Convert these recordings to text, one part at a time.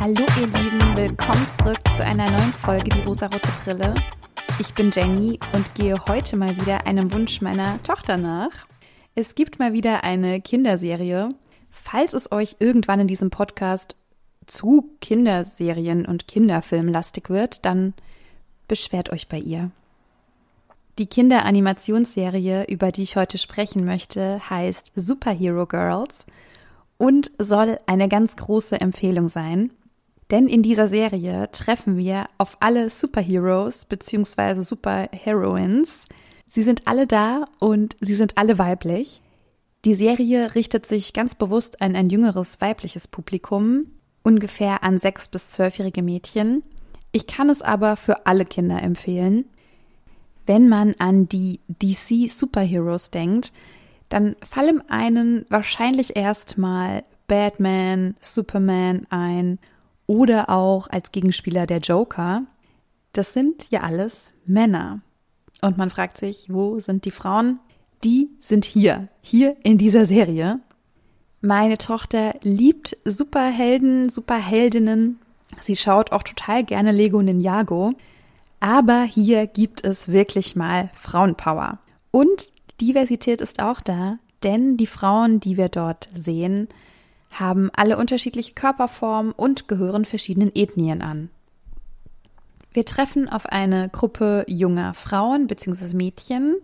Hallo ihr Lieben, willkommen zurück zu einer neuen Folge Die rosarote Brille. Ich bin Jenny und gehe heute mal wieder einem Wunsch meiner Tochter nach. Es gibt mal wieder eine Kinderserie. Falls es euch irgendwann in diesem Podcast zu Kinderserien und Kinderfilmen lastig wird, dann beschwert euch bei ihr. Die Kinderanimationsserie, über die ich heute sprechen möchte, heißt Superhero Girls und soll eine ganz große Empfehlung sein. Denn in dieser Serie treffen wir auf alle Superheroes bzw. Superheroines. Sie sind alle da und sie sind alle weiblich. Die Serie richtet sich ganz bewusst an ein jüngeres weibliches Publikum, ungefähr an sechs bis zwölfjährige Mädchen. Ich kann es aber für alle Kinder empfehlen. Wenn man an die DC Superheroes denkt, dann fallen einen wahrscheinlich erstmal Batman, Superman ein oder auch als Gegenspieler der Joker. Das sind ja alles Männer. Und man fragt sich, wo sind die Frauen? Die sind hier, hier in dieser Serie. Meine Tochter liebt Superhelden, Superheldinnen. Sie schaut auch total gerne Lego Ninjago. Aber hier gibt es wirklich mal Frauenpower. Und Diversität ist auch da, denn die Frauen, die wir dort sehen, haben alle unterschiedliche Körperformen und gehören verschiedenen Ethnien an. Wir treffen auf eine Gruppe junger Frauen bzw. Mädchen,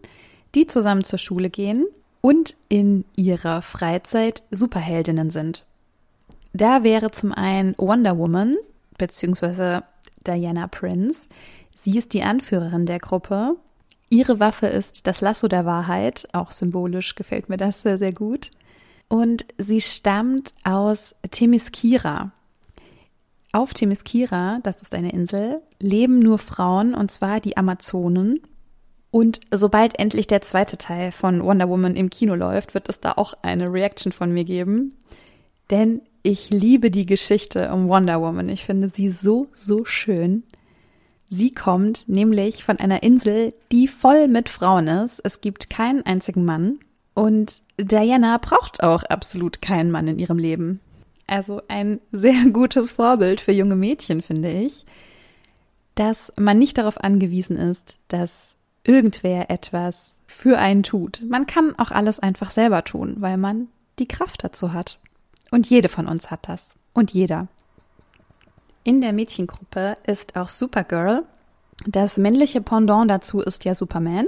die zusammen zur Schule gehen und in ihrer Freizeit Superheldinnen sind. Da wäre zum einen Wonder Woman bzw. Diana Prince. Sie ist die Anführerin der Gruppe. Ihre Waffe ist das Lasso der Wahrheit. Auch symbolisch gefällt mir das sehr, sehr gut und sie stammt aus Themyscira. Auf Themyscira, das ist eine Insel, leben nur Frauen und zwar die Amazonen. Und sobald endlich der zweite Teil von Wonder Woman im Kino läuft, wird es da auch eine Reaction von mir geben. Denn ich liebe die Geschichte um Wonder Woman. Ich finde sie so, so schön. Sie kommt nämlich von einer Insel, die voll mit Frauen ist. Es gibt keinen einzigen Mann. Und Diana braucht auch absolut keinen Mann in ihrem Leben. Also ein sehr gutes Vorbild für junge Mädchen, finde ich, dass man nicht darauf angewiesen ist, dass irgendwer etwas für einen tut. Man kann auch alles einfach selber tun, weil man die Kraft dazu hat. Und jede von uns hat das. Und jeder. In der Mädchengruppe ist auch Supergirl. Das männliche Pendant dazu ist ja Superman.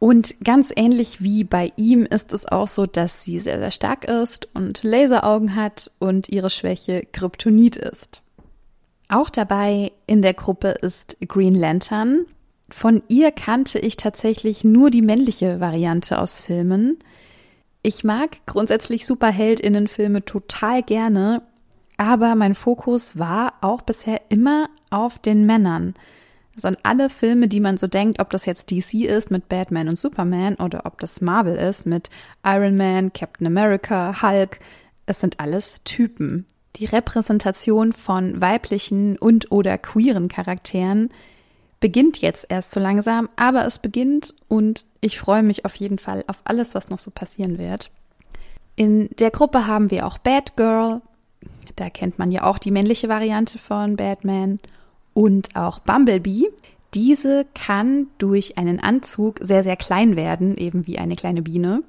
Und ganz ähnlich wie bei ihm ist es auch so, dass sie sehr, sehr stark ist und Laseraugen hat und ihre Schwäche Kryptonit ist. Auch dabei in der Gruppe ist Green Lantern. Von ihr kannte ich tatsächlich nur die männliche Variante aus Filmen. Ich mag grundsätzlich Superheldinnenfilme total gerne, aber mein Fokus war auch bisher immer auf den Männern. An alle Filme, die man so denkt, ob das jetzt DC ist mit Batman und Superman oder ob das Marvel ist mit Iron Man, Captain America, Hulk, es sind alles Typen. Die Repräsentation von weiblichen und oder queeren Charakteren beginnt jetzt erst so langsam, aber es beginnt und ich freue mich auf jeden Fall auf alles, was noch so passieren wird. In der Gruppe haben wir auch Batgirl, da kennt man ja auch die männliche Variante von Batman und auch Bumblebee. Diese kann durch einen Anzug sehr, sehr klein werden, eben wie eine kleine Biene.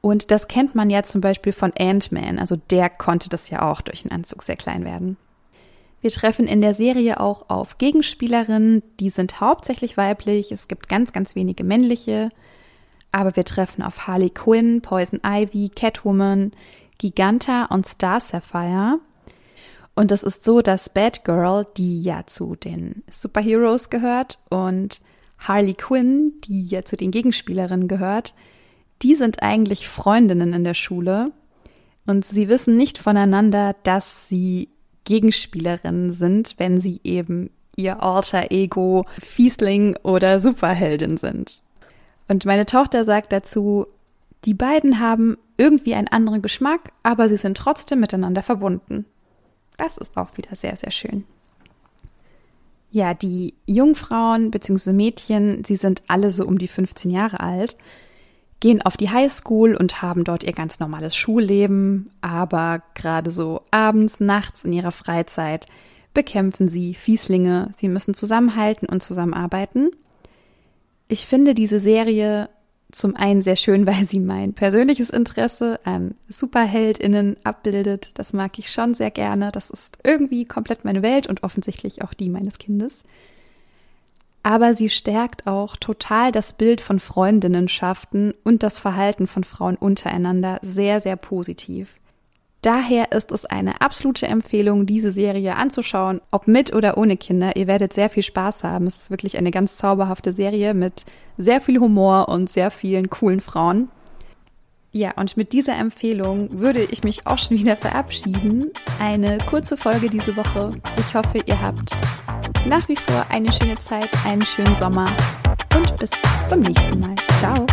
Und das kennt man ja zum Beispiel von Ant-Man. Also der konnte das ja auch durch einen Anzug sehr klein werden. Wir treffen in der Serie auch auf Gegenspielerinnen, die sind hauptsächlich weiblich. Es gibt ganz, ganz wenige männliche. Aber wir treffen auf Harley Quinn, Poison Ivy, Catwoman, Giganta und Star Sapphire. Und es ist so, dass Batgirl, die ja zu den Superheroes gehört, und Harley Quinn, die ja zu den Gegenspielerinnen gehört, die sind eigentlich Freundinnen in der Schule. Und sie wissen nicht voneinander, dass sie Gegenspielerinnen sind, wenn sie eben ihr alter Ego Fiesling oder Superheldin sind. Und meine Tochter sagt dazu, die beiden haben irgendwie einen anderen Geschmack, aber sie sind trotzdem miteinander verbunden. Das ist auch wieder sehr, sehr schön. Ja, die Jungfrauen bzw. Mädchen, sie sind alle so um die 15 Jahre alt, gehen auf die Highschool und haben dort ihr ganz normales Schulleben, aber gerade so abends, nachts in ihrer Freizeit bekämpfen sie Fieslinge, sie müssen zusammenhalten und zusammenarbeiten. Ich finde diese Serie zum einen sehr schön, weil sie mein persönliches Interesse an Superheldinnen abbildet. Das mag ich schon sehr gerne. Das ist irgendwie komplett meine Welt und offensichtlich auch die meines Kindes. Aber sie stärkt auch total das Bild von Freundinnenschaften und das Verhalten von Frauen untereinander sehr, sehr positiv. Daher ist es eine absolute Empfehlung, diese Serie anzuschauen, ob mit oder ohne Kinder. Ihr werdet sehr viel Spaß haben. Es ist wirklich eine ganz zauberhafte Serie mit sehr viel Humor und sehr vielen coolen Frauen. Ja, und mit dieser Empfehlung würde ich mich auch schon wieder verabschieden. Eine kurze Folge diese Woche. Ich hoffe, ihr habt nach wie vor eine schöne Zeit, einen schönen Sommer und bis zum nächsten Mal. Ciao.